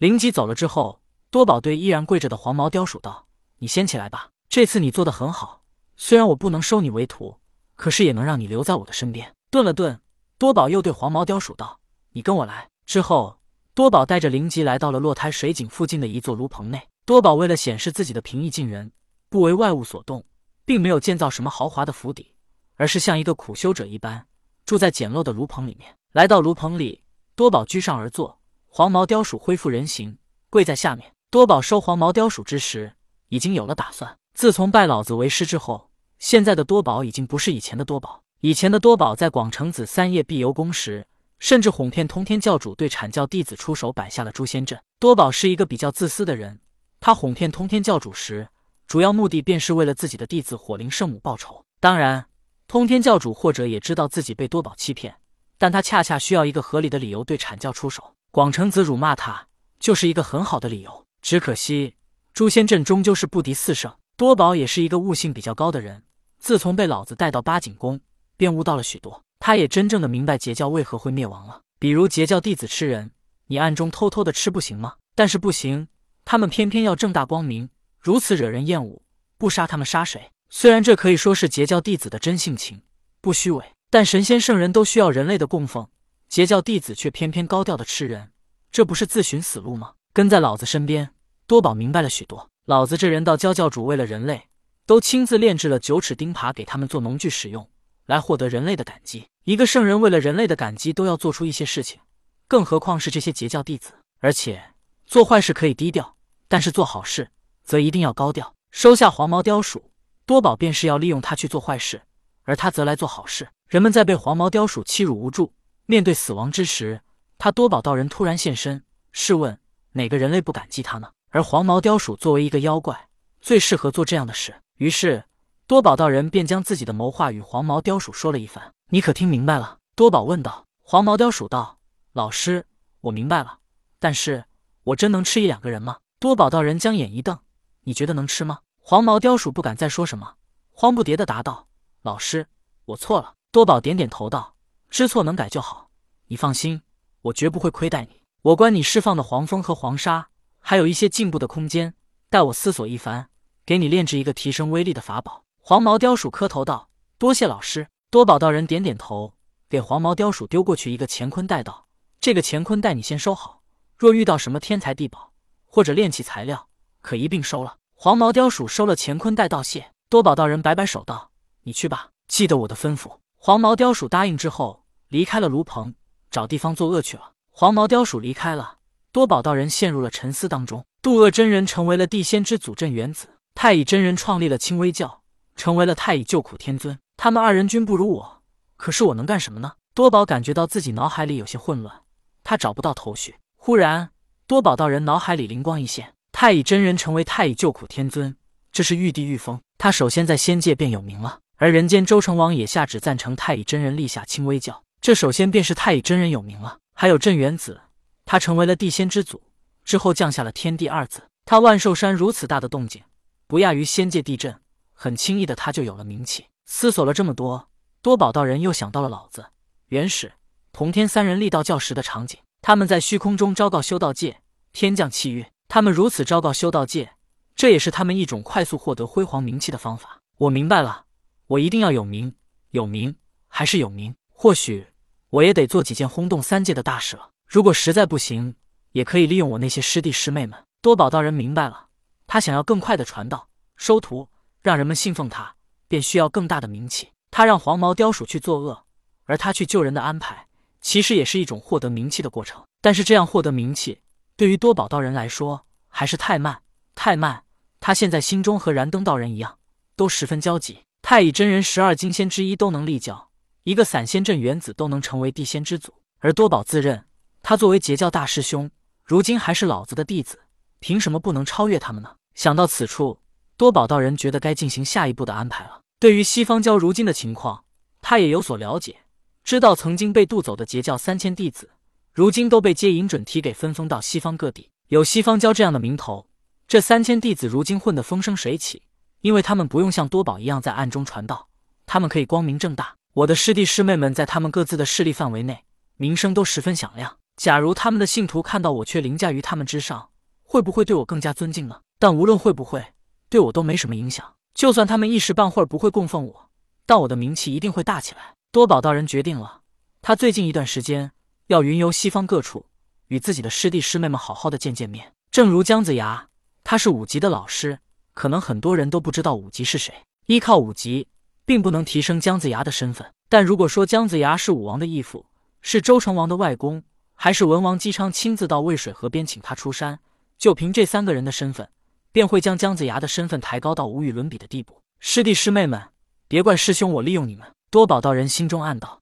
灵吉走了之后，多宝对依然跪着的黄毛雕鼠道：“你先起来吧，这次你做的很好。虽然我不能收你为徒，可是也能让你留在我的身边。”顿了顿，多宝又对黄毛雕鼠道：“你跟我来。”之后，多宝带着灵吉来到了落胎水井附近的一座炉棚内。多宝为了显示自己的平易近人，不为外物所动，并没有建造什么豪华的府邸，而是像一个苦修者一般，住在简陋的炉棚里面。来到炉棚里，多宝居上而坐，黄毛雕鼠恢复人形，跪在下面。多宝收黄毛雕鼠之时，已经有了打算。自从拜老子为师之后，现在的多宝已经不是以前的多宝。以前的多宝在广成子三夜必游宫时。甚至哄骗通天教主对阐教弟子出手，摆下了诛仙阵。多宝是一个比较自私的人，他哄骗通天教主时，主要目的便是为了自己的弟子火灵圣母报仇。当然，通天教主或者也知道自己被多宝欺骗，但他恰恰需要一个合理的理由对阐教出手。广成子辱骂他，就是一个很好的理由。只可惜诛仙阵终究是不敌四圣。多宝也是一个悟性比较高的人，自从被老子带到八景宫，便悟到了许多。他也真正的明白截教为何会灭亡了。比如截教弟子吃人，你暗中偷偷的吃不行吗？但是不行，他们偏偏要正大光明，如此惹人厌恶。不杀他们杀谁？虽然这可以说是截教弟子的真性情，不虚伪，但神仙圣人都需要人类的供奉，截教弟子却偏偏高调的吃人，这不是自寻死路吗？跟在老子身边，多宝明白了许多。老子这人道教教主为了人类，都亲自炼制了九齿钉耙给他们做农具使用。来获得人类的感激。一个圣人为了人类的感激都要做出一些事情，更何况是这些截教弟子。而且做坏事可以低调，但是做好事则一定要高调。收下黄毛雕鼠，多宝便是要利用他去做坏事，而他则来做好事。人们在被黄毛雕鼠欺辱无助、面对死亡之时，他多宝道人突然现身。试问哪个人类不感激他呢？而黄毛雕鼠作为一个妖怪，最适合做这样的事。于是。多宝道人便将自己的谋划与黄毛雕鼠说了一番。你可听明白了？多宝问道。黄毛雕鼠道：“老师，我明白了。但是，我真能吃一两个人吗？”多宝道人将眼一瞪：“你觉得能吃吗？”黄毛雕鼠不敢再说什么，慌不迭的答道：“老师，我错了。”多宝点点头道：“知错能改就好。你放心，我绝不会亏待你。我观你释放的黄蜂和黄沙，还有一些进步的空间，待我思索一番，给你炼制一个提升威力的法宝。”黄毛雕鼠磕头道：“多谢老师。”多宝道人点点头，给黄毛雕鼠丢过去一个乾坤袋，道：“这个乾坤袋你先收好，若遇到什么天才地宝或者炼器材料，可一并收了。”黄毛雕鼠收了乾坤袋，道谢。多宝道人摆摆手道：“你去吧，记得我的吩咐。”黄毛雕鼠答应之后，离开了炉棚，找地方作恶去了。黄毛雕鼠离开了，多宝道人陷入了沉思当中。渡恶真人成为了地仙之祖镇元子，太乙真人创立了清微教。成为了太乙救苦天尊，他们二人均不如我，可是我能干什么呢？多宝感觉到自己脑海里有些混乱，他找不到头绪。忽然，多宝道人脑海里灵光一现：太乙真人成为太乙救苦天尊，这是玉帝御封，他首先在仙界便有名了。而人间周成王也下旨赞成太乙真人立下清微教，这首先便是太乙真人有名了。还有镇元子，他成为了地仙之祖，之后降下了天地二字。他万寿山如此大的动静，不亚于仙界地震。很轻易的，他就有了名气。思索了这么多，多宝道人又想到了老子、元始、同天三人立道教时的场景。他们在虚空中昭告修道界，天降气运。他们如此昭告修道界，这也是他们一种快速获得辉煌名气的方法。我明白了，我一定要有名，有名还是有名。或许我也得做几件轰动三界的大事了。如果实在不行，也可以利用我那些师弟师妹们。多宝道人明白了，他想要更快的传道、收徒。让人们信奉他，便需要更大的名气。他让黄毛雕鼠去作恶，而他去救人的安排，其实也是一种获得名气的过程。但是这样获得名气，对于多宝道人来说还是太慢，太慢。他现在心中和燃灯道人一样，都十分焦急。太乙真人十二金仙之一都能立教，一个散仙镇元子都能成为地仙之祖，而多宝自认他作为截教大师兄，如今还是老子的弟子，凭什么不能超越他们呢？想到此处。多宝道人觉得该进行下一步的安排了。对于西方教如今的情况，他也有所了解，知道曾经被渡走的截教三千弟子，如今都被接引准提给分封到西方各地。有西方教这样的名头，这三千弟子如今混得风生水起，因为他们不用像多宝一样在暗中传道，他们可以光明正大。我的师弟师妹们在他们各自的势力范围内，名声都十分响亮。假如他们的信徒看到我却凌驾于他们之上，会不会对我更加尊敬呢？但无论会不会，对我都没什么影响。就算他们一时半会儿不会供奉我，但我的名气一定会大起来。多宝道人决定了，他最近一段时间要云游西方各处，与自己的师弟师妹们好好的见见面。正如姜子牙，他是五级的老师，可能很多人都不知道五级是谁。依靠五级，并不能提升姜子牙的身份。但如果说姜子牙是武王的义父，是周成王的外公，还是文王姬昌亲自到渭水河边请他出山，就凭这三个人的身份，便会将姜子牙的身份抬高到无与伦比的地步。师弟师妹们，别怪师兄我利用你们。多宝道人心中暗道。